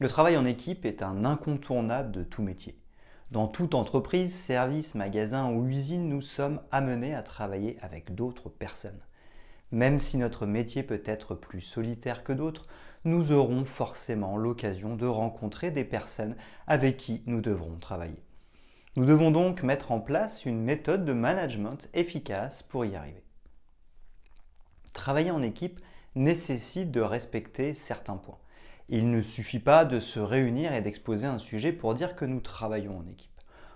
Le travail en équipe est un incontournable de tout métier. Dans toute entreprise, service, magasin ou usine, nous sommes amenés à travailler avec d'autres personnes. Même si notre métier peut être plus solitaire que d'autres, nous aurons forcément l'occasion de rencontrer des personnes avec qui nous devrons travailler. Nous devons donc mettre en place une méthode de management efficace pour y arriver. Travailler en équipe nécessite de respecter certains points. Il ne suffit pas de se réunir et d'exposer un sujet pour dire que nous travaillons en équipe.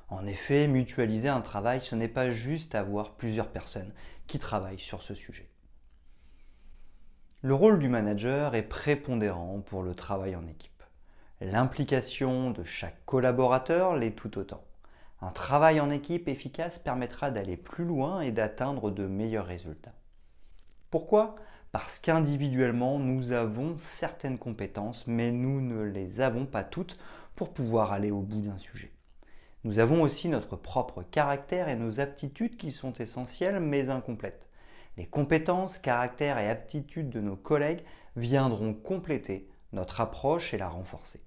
En effet, mutualiser un travail, ce n'est pas juste avoir plusieurs personnes qui travaillent sur ce sujet. Le rôle du manager est prépondérant pour le travail en équipe. L'implication de chaque collaborateur l'est tout autant. Un travail en équipe efficace permettra d'aller plus loin et d'atteindre de meilleurs résultats. Pourquoi? Parce qu'individuellement, nous avons certaines compétences, mais nous ne les avons pas toutes pour pouvoir aller au bout d'un sujet. Nous avons aussi notre propre caractère et nos aptitudes qui sont essentielles mais incomplètes. Les compétences, caractères et aptitudes de nos collègues viendront compléter notre approche et la renforcer.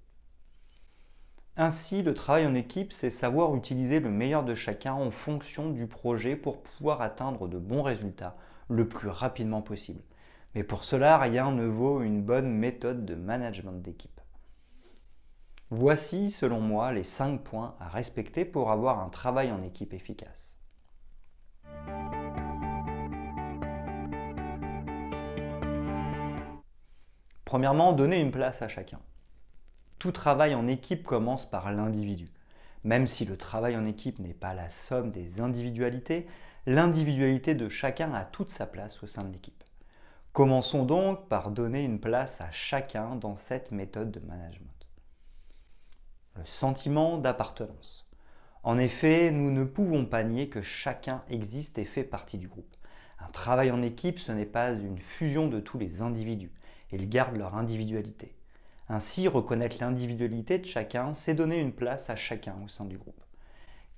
Ainsi, le travail en équipe, c'est savoir utiliser le meilleur de chacun en fonction du projet pour pouvoir atteindre de bons résultats le plus rapidement possible. Mais pour cela, rien ne vaut une bonne méthode de management d'équipe. Voici, selon moi, les 5 points à respecter pour avoir un travail en équipe efficace. Premièrement, donner une place à chacun. Tout travail en équipe commence par l'individu. Même si le travail en équipe n'est pas la somme des individualités, l'individualité de chacun a toute sa place au sein de l'équipe. Commençons donc par donner une place à chacun dans cette méthode de management. Le sentiment d'appartenance. En effet, nous ne pouvons pas nier que chacun existe et fait partie du groupe. Un travail en équipe, ce n'est pas une fusion de tous les individus. Ils gardent leur individualité. Ainsi, reconnaître l'individualité de chacun, c'est donner une place à chacun au sein du groupe.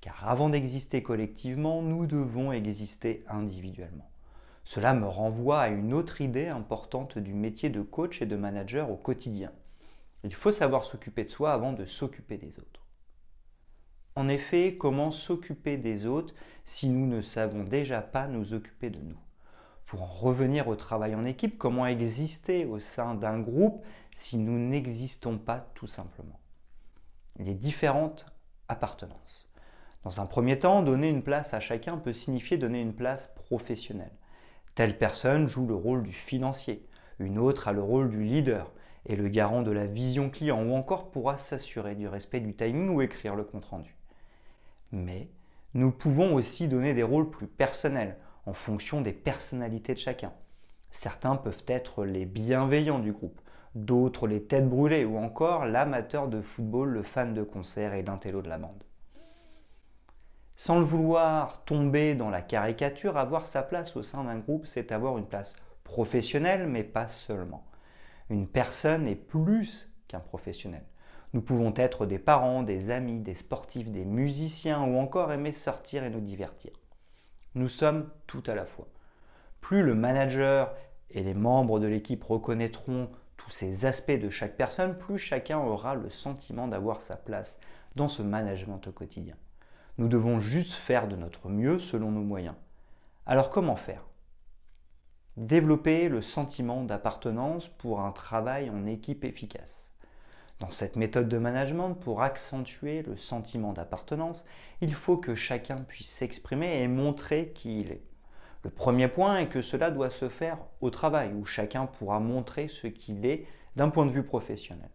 Car avant d'exister collectivement, nous devons exister individuellement. Cela me renvoie à une autre idée importante du métier de coach et de manager au quotidien. Il faut savoir s'occuper de soi avant de s'occuper des autres. En effet, comment s'occuper des autres si nous ne savons déjà pas nous occuper de nous? Pour en revenir au travail en équipe, comment exister au sein d'un groupe si nous n'existons pas tout simplement? Les différentes appartenances. Dans un premier temps, donner une place à chacun peut signifier donner une place professionnelle. Telle personne joue le rôle du financier, une autre a le rôle du leader et le garant de la vision client ou encore pourra s'assurer du respect du timing ou écrire le compte-rendu. Mais nous pouvons aussi donner des rôles plus personnels en fonction des personnalités de chacun. Certains peuvent être les bienveillants du groupe, d'autres les têtes brûlées ou encore l'amateur de football, le fan de concert et l'intello de la bande. Sans le vouloir tomber dans la caricature, avoir sa place au sein d'un groupe, c'est avoir une place professionnelle, mais pas seulement. Une personne est plus qu'un professionnel. Nous pouvons être des parents, des amis, des sportifs, des musiciens ou encore aimer sortir et nous divertir. Nous sommes tout à la fois. Plus le manager et les membres de l'équipe reconnaîtront tous ces aspects de chaque personne, plus chacun aura le sentiment d'avoir sa place dans ce management au quotidien. Nous devons juste faire de notre mieux selon nos moyens. Alors comment faire? Développer le sentiment d'appartenance pour un travail en équipe efficace. Dans cette méthode de management, pour accentuer le sentiment d'appartenance, il faut que chacun puisse s'exprimer et montrer qui il est. Le premier point est que cela doit se faire au travail, où chacun pourra montrer ce qu'il est d'un point de vue professionnel.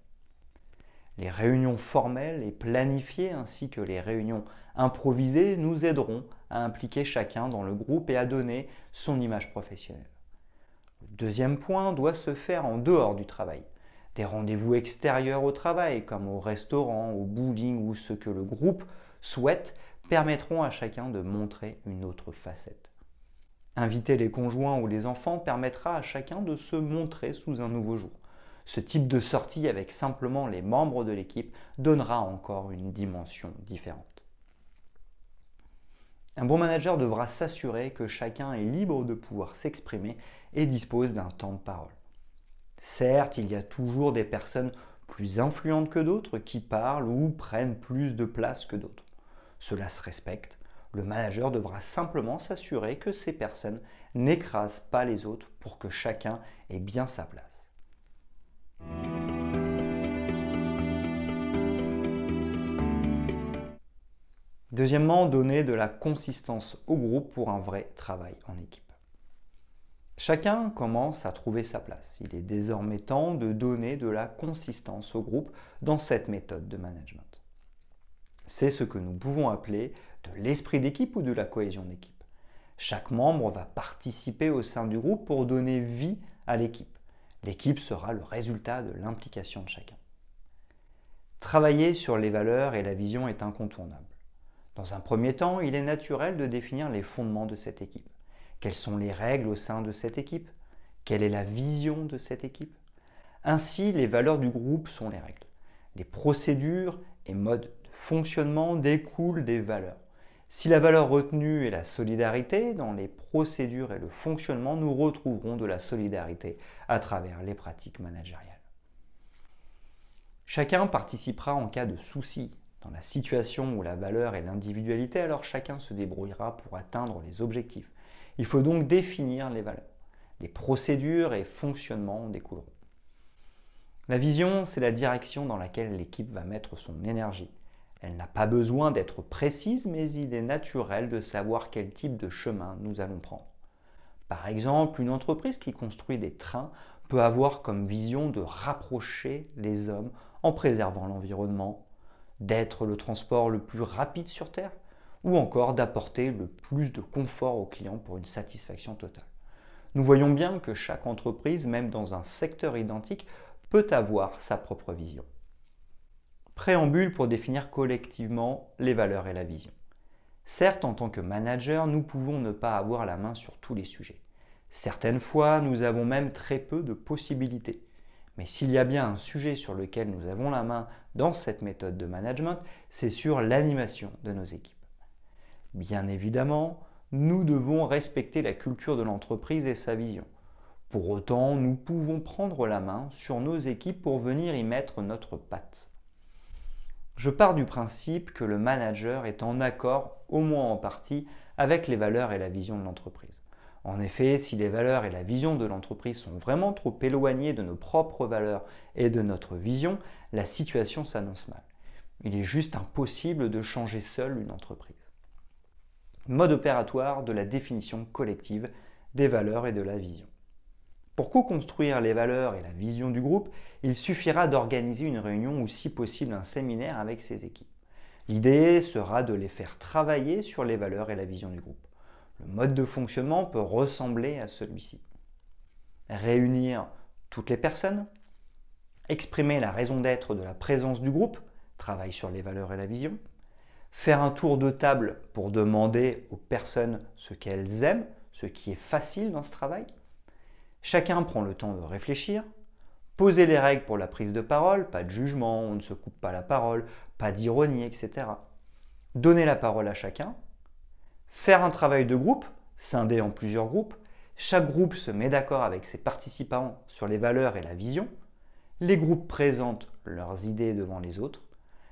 Les réunions formelles et planifiées ainsi que les réunions improvisées nous aideront à impliquer chacun dans le groupe et à donner son image professionnelle. Le deuxième point doit se faire en dehors du travail. des rendez-vous extérieurs au travail, comme au restaurant, au bowling ou ce que le groupe souhaite, permettront à chacun de montrer une autre facette. Inviter les conjoints ou les enfants permettra à chacun de se montrer sous un nouveau jour. Ce type de sortie avec simplement les membres de l'équipe donnera encore une dimension différente. Un bon manager devra s'assurer que chacun est libre de pouvoir s'exprimer et dispose d'un temps de parole. Certes, il y a toujours des personnes plus influentes que d'autres qui parlent ou prennent plus de place que d'autres. Cela se respecte. Le manager devra simplement s'assurer que ces personnes n'écrasent pas les autres pour que chacun ait bien sa place. Deuxièmement, donner de la consistance au groupe pour un vrai travail en équipe. Chacun commence à trouver sa place. Il est désormais temps de donner de la consistance au groupe dans cette méthode de management. C'est ce que nous pouvons appeler de l'esprit d'équipe ou de la cohésion d'équipe. Chaque membre va participer au sein du groupe pour donner vie à l'équipe. L'équipe sera le résultat de l'implication de chacun. Travailler sur les valeurs et la vision est incontournable. Dans un premier temps, il est naturel de définir les fondements de cette équipe. Quelles sont les règles au sein de cette équipe? Quelle est la vision de cette équipe? Ainsi, les valeurs du groupe sont les règles. Les procédures et modes de fonctionnement découlent des valeurs. Si la valeur retenue est la solidarité, dans les procédures et le fonctionnement, nous retrouverons de la solidarité à travers les pratiques managériales. Chacun participera en cas de souci. Dans la situation où la valeur est l'individualité, alors chacun se débrouillera pour atteindre les objectifs. Il faut donc définir les valeurs. Les procédures et fonctionnements en découleront. La vision, c'est la direction dans laquelle l'équipe va mettre son énergie. Elle n'a pas besoin d'être précise, mais il est naturel de savoir quel type de chemin nous allons prendre. Par exemple, une entreprise qui construit des trains peut avoir comme vision de rapprocher les hommes en préservant l'environnement, d'être le transport le plus rapide sur Terre, ou encore d'apporter le plus de confort aux clients pour une satisfaction totale. Nous voyons bien que chaque entreprise, même dans un secteur identique, peut avoir sa propre vision. Préambule pour définir collectivement les valeurs et la vision. Certes, en tant que manager, nous pouvons ne pas avoir la main sur tous les sujets. Certaines fois, nous avons même très peu de possibilités. Mais s'il y a bien un sujet sur lequel nous avons la main dans cette méthode de management, c'est sur l'animation de nos équipes. Bien évidemment, nous devons respecter la culture de l'entreprise et sa vision. Pour autant, nous pouvons prendre la main sur nos équipes pour venir y mettre notre patte. Je pars du principe que le manager est en accord, au moins en partie, avec les valeurs et la vision de l'entreprise. En effet, si les valeurs et la vision de l'entreprise sont vraiment trop éloignées de nos propres valeurs et de notre vision, la situation s'annonce mal. Il est juste impossible de changer seul une entreprise mode opératoire de la définition collective des valeurs et de la vision. Pour co-construire les valeurs et la vision du groupe, il suffira d'organiser une réunion ou si possible un séminaire avec ses équipes. L'idée sera de les faire travailler sur les valeurs et la vision du groupe. Le mode de fonctionnement peut ressembler à celui-ci. Réunir toutes les personnes, exprimer la raison d'être de la présence du groupe, travail sur les valeurs et la vision, faire un tour de table pour demander aux personnes ce qu'elles aiment, ce qui est facile dans ce travail. Chacun prend le temps de réfléchir, poser les règles pour la prise de parole, pas de jugement, on ne se coupe pas la parole, pas d'ironie, etc. Donner la parole à chacun, faire un travail de groupe, scindé en plusieurs groupes, chaque groupe se met d'accord avec ses participants sur les valeurs et la vision, les groupes présentent leurs idées devant les autres,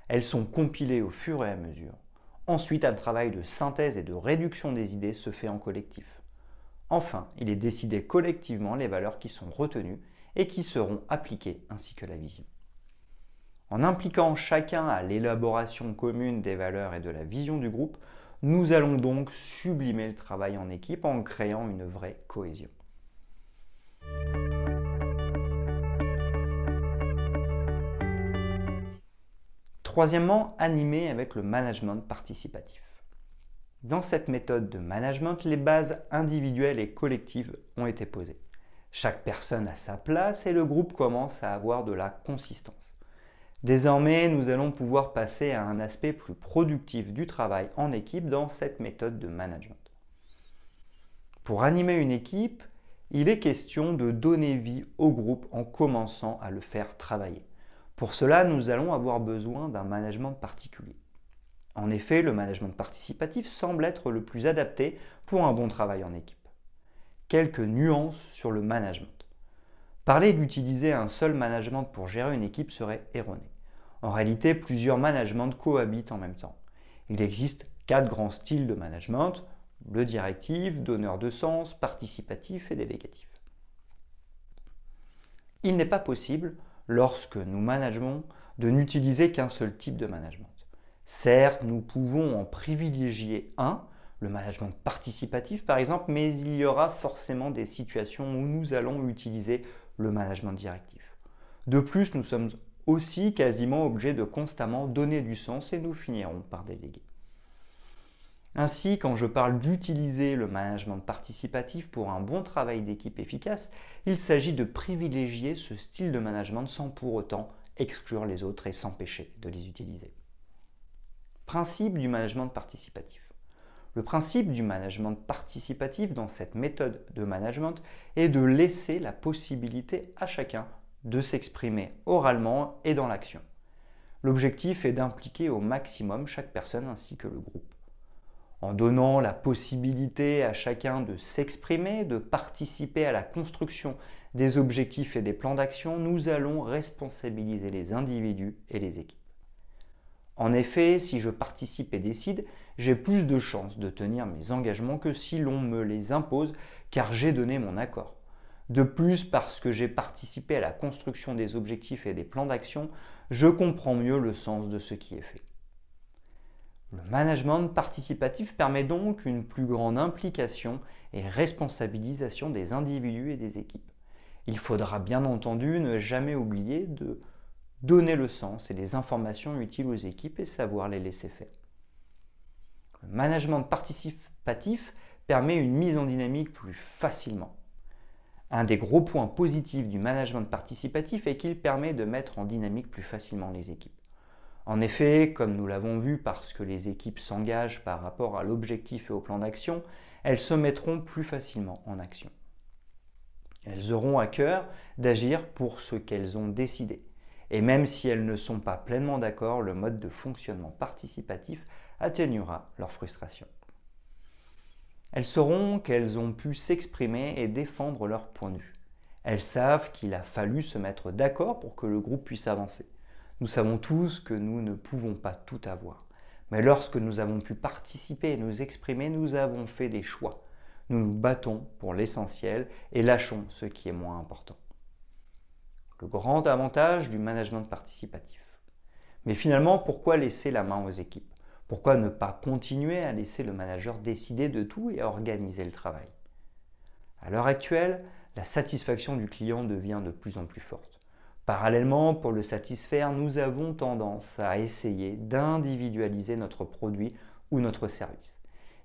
elles sont compilées au fur et à mesure. Ensuite, un travail de synthèse et de réduction des idées se fait en collectif. Enfin, il est décidé collectivement les valeurs qui sont retenues et qui seront appliquées ainsi que la vision. En impliquant chacun à l'élaboration commune des valeurs et de la vision du groupe, nous allons donc sublimer le travail en équipe en créant une vraie cohésion. Troisièmement, animer avec le management participatif. Dans cette méthode de management, les bases individuelles et collectives ont été posées. Chaque personne a sa place et le groupe commence à avoir de la consistance. Désormais, nous allons pouvoir passer à un aspect plus productif du travail en équipe dans cette méthode de management. Pour animer une équipe, il est question de donner vie au groupe en commençant à le faire travailler. Pour cela, nous allons avoir besoin d'un management particulier. En effet, le management participatif semble être le plus adapté pour un bon travail en équipe. Quelques nuances sur le management. Parler d'utiliser un seul management pour gérer une équipe serait erroné. En réalité, plusieurs managements cohabitent en même temps. Il existe quatre grands styles de management, le directif, donneur de sens, participatif et délégatif. Il n'est pas possible, lorsque nous manageons, de n'utiliser qu'un seul type de management. Certes, nous pouvons en privilégier un, le management participatif par exemple, mais il y aura forcément des situations où nous allons utiliser le management directif. De plus, nous sommes aussi quasiment obligés de constamment donner du sens et nous finirons par déléguer. Ainsi, quand je parle d'utiliser le management participatif pour un bon travail d'équipe efficace, il s'agit de privilégier ce style de management sans pour autant exclure les autres et s'empêcher de les utiliser. Principe du management participatif. Le principe du management participatif dans cette méthode de management est de laisser la possibilité à chacun de s'exprimer oralement et dans l'action. L'objectif est d'impliquer au maximum chaque personne ainsi que le groupe. En donnant la possibilité à chacun de s'exprimer, de participer à la construction des objectifs et des plans d'action, nous allons responsabiliser les individus et les équipes. En effet, si je participe et décide, j'ai plus de chances de tenir mes engagements que si l'on me les impose car j'ai donné mon accord. De plus, parce que j'ai participé à la construction des objectifs et des plans d'action, je comprends mieux le sens de ce qui est fait. Le management participatif permet donc une plus grande implication et responsabilisation des individus et des équipes. Il faudra bien entendu ne jamais oublier de donner le sens et les informations utiles aux équipes et savoir les laisser faire. Le management participatif permet une mise en dynamique plus facilement. Un des gros points positifs du management participatif est qu'il permet de mettre en dynamique plus facilement les équipes. En effet, comme nous l'avons vu, parce que les équipes s'engagent par rapport à l'objectif et au plan d'action, elles se mettront plus facilement en action. Elles auront à cœur d'agir pour ce qu'elles ont décidé. Et même si elles ne sont pas pleinement d'accord, le mode de fonctionnement participatif atténuera leur frustration. Elles sauront qu'elles ont pu s'exprimer et défendre leur point de vue. Elles savent qu'il a fallu se mettre d'accord pour que le groupe puisse avancer. Nous savons tous que nous ne pouvons pas tout avoir. Mais lorsque nous avons pu participer et nous exprimer, nous avons fait des choix. Nous nous battons pour l'essentiel et lâchons ce qui est moins important le grand avantage du management participatif. Mais finalement, pourquoi laisser la main aux équipes? Pourquoi ne pas continuer à laisser le manager décider de tout et organiser le travail? À l'heure actuelle, la satisfaction du client devient de plus en plus forte. Parallèlement, pour le satisfaire, nous avons tendance à essayer d'individualiser notre produit ou notre service.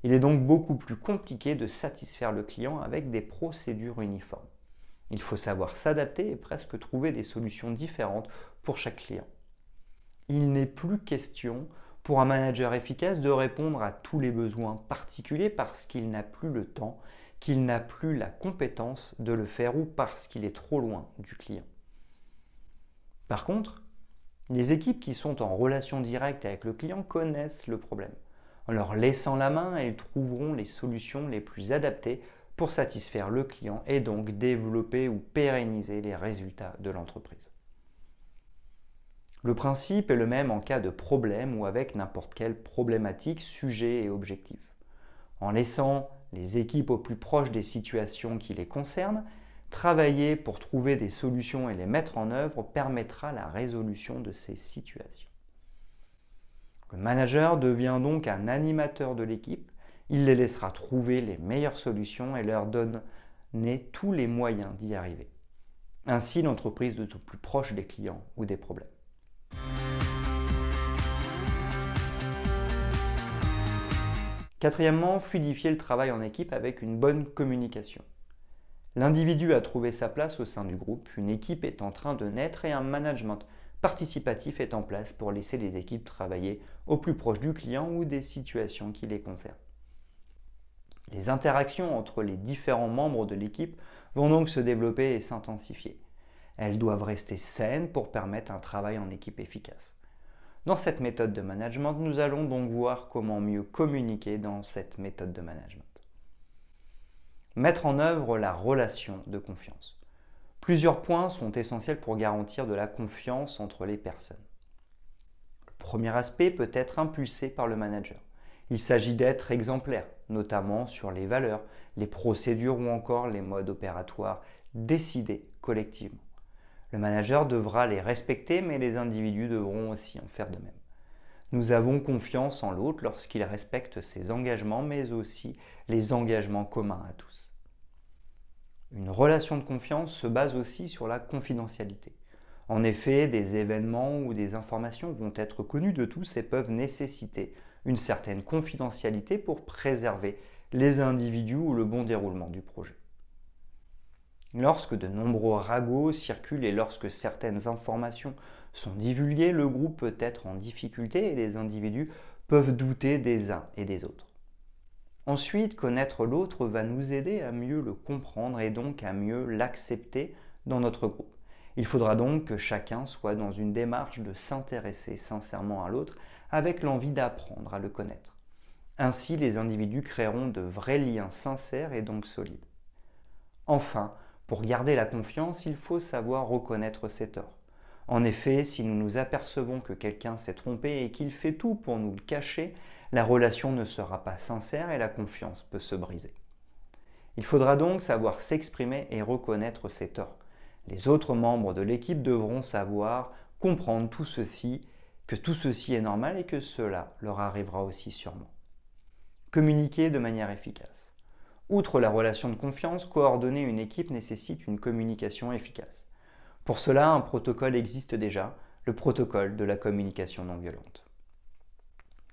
Il est donc beaucoup plus compliqué de satisfaire le client avec des procédures uniformes. Il faut savoir s'adapter et presque trouver des solutions différentes pour chaque client. Il n'est plus question pour un manager efficace de répondre à tous les besoins particuliers parce qu'il n'a plus le temps, qu'il n'a plus la compétence de le faire ou parce qu'il est trop loin du client. Par contre, les équipes qui sont en relation directe avec le client connaissent le problème. En leur laissant la main, elles trouveront les solutions les plus adaptées pour satisfaire le client et donc développer ou pérenniser les résultats de l'entreprise. Le principe est le même en cas de problème ou avec n'importe quelle problématique, sujet et objectif. En laissant les équipes au plus proche des situations qui les concernent, travailler pour trouver des solutions et les mettre en œuvre permettra la résolution de ces situations. Le manager devient donc un animateur de l'équipe il les laissera trouver les meilleures solutions et leur donner tous les moyens d'y arriver. Ainsi, l'entreprise de tout plus proche des clients ou des problèmes. Quatrièmement, fluidifier le travail en équipe avec une bonne communication. L'individu a trouvé sa place au sein du groupe, une équipe est en train de naître et un management participatif est en place pour laisser les équipes travailler au plus proche du client ou des situations qui les concernent. Les interactions entre les différents membres de l'équipe vont donc se développer et s'intensifier. Elles doivent rester saines pour permettre un travail en équipe efficace. Dans cette méthode de management, nous allons donc voir comment mieux communiquer dans cette méthode de management. Mettre en œuvre la relation de confiance. Plusieurs points sont essentiels pour garantir de la confiance entre les personnes. Le premier aspect peut être impulsé par le manager. Il s'agit d'être exemplaire, notamment sur les valeurs, les procédures ou encore les modes opératoires décidés collectivement. Le manager devra les respecter, mais les individus devront aussi en faire de même. Nous avons confiance en l'autre lorsqu'il respecte ses engagements, mais aussi les engagements communs à tous. Une relation de confiance se base aussi sur la confidentialité. En effet, des événements ou des informations vont être connus de tous et peuvent nécessiter une certaine confidentialité pour préserver les individus ou le bon déroulement du projet. Lorsque de nombreux ragots circulent et lorsque certaines informations sont divulguées, le groupe peut être en difficulté et les individus peuvent douter des uns et des autres. Ensuite, connaître l'autre va nous aider à mieux le comprendre et donc à mieux l'accepter dans notre groupe. Il faudra donc que chacun soit dans une démarche de s'intéresser sincèrement à l'autre avec l'envie d'apprendre à le connaître. Ainsi, les individus créeront de vrais liens sincères et donc solides. Enfin, pour garder la confiance, il faut savoir reconnaître ses torts. En effet, si nous nous apercevons que quelqu'un s'est trompé et qu'il fait tout pour nous le cacher, la relation ne sera pas sincère et la confiance peut se briser. Il faudra donc savoir s'exprimer et reconnaître ses torts. Les autres membres de l'équipe devront savoir comprendre tout ceci, que tout ceci est normal et que cela leur arrivera aussi sûrement. Communiquer de manière efficace. Outre la relation de confiance, coordonner une équipe nécessite une communication efficace. Pour cela, un protocole existe déjà, le protocole de la communication non violente.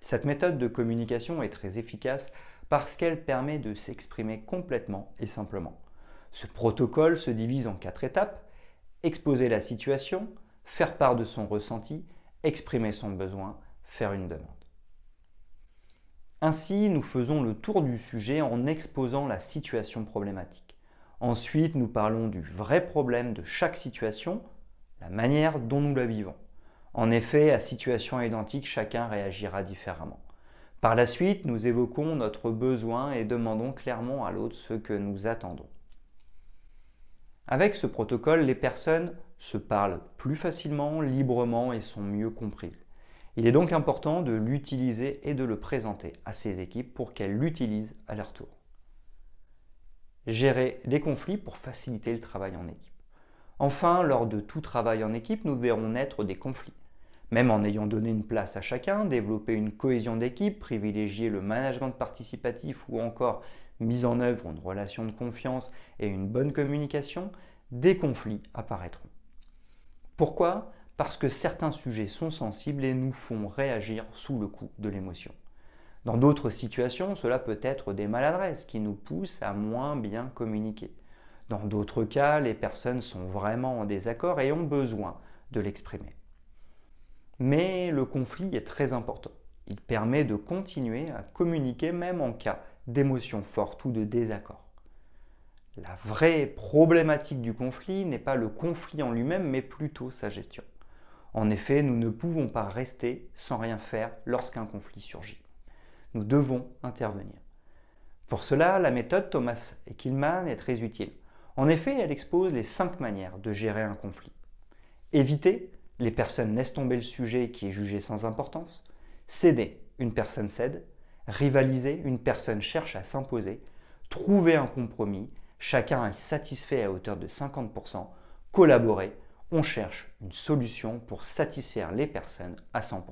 Cette méthode de communication est très efficace parce qu'elle permet de s'exprimer complètement et simplement. Ce protocole se divise en quatre étapes. Exposer la situation, faire part de son ressenti, exprimer son besoin, faire une demande. Ainsi, nous faisons le tour du sujet en exposant la situation problématique. Ensuite, nous parlons du vrai problème de chaque situation, la manière dont nous la vivons. En effet, à situation identique, chacun réagira différemment. Par la suite, nous évoquons notre besoin et demandons clairement à l'autre ce que nous attendons. Avec ce protocole, les personnes se parlent plus facilement, librement et sont mieux comprises. Il est donc important de l'utiliser et de le présenter à ces équipes pour qu'elles l'utilisent à leur tour. Gérer les conflits pour faciliter le travail en équipe. Enfin, lors de tout travail en équipe, nous verrons naître des conflits. Même en ayant donné une place à chacun, développer une cohésion d'équipe, privilégier le management participatif ou encore mise en œuvre une relation de confiance et une bonne communication, des conflits apparaîtront. Pourquoi? Parce que certains sujets sont sensibles et nous font réagir sous le coup de l'émotion. Dans d'autres situations, cela peut être des maladresses qui nous poussent à moins bien communiquer. Dans d'autres cas, les personnes sont vraiment en désaccord et ont besoin de l'exprimer. Mais le conflit est très important. Il permet de continuer à communiquer même en cas d'émotion forte ou de désaccord. La vraie problématique du conflit n'est pas le conflit en lui-même, mais plutôt sa gestion. En effet, nous ne pouvons pas rester sans rien faire lorsqu'un conflit surgit. Nous devons intervenir. Pour cela, la méthode Thomas et Killman est très utile. En effet, elle expose les cinq manières de gérer un conflit. Éviter, les personnes laissent tomber le sujet qui est jugé sans importance. Céder, une personne cède. Rivaliser, une personne cherche à s'imposer. Trouver un compromis, chacun est satisfait à hauteur de 50%, collaborer, on cherche une solution pour satisfaire les personnes à 100%.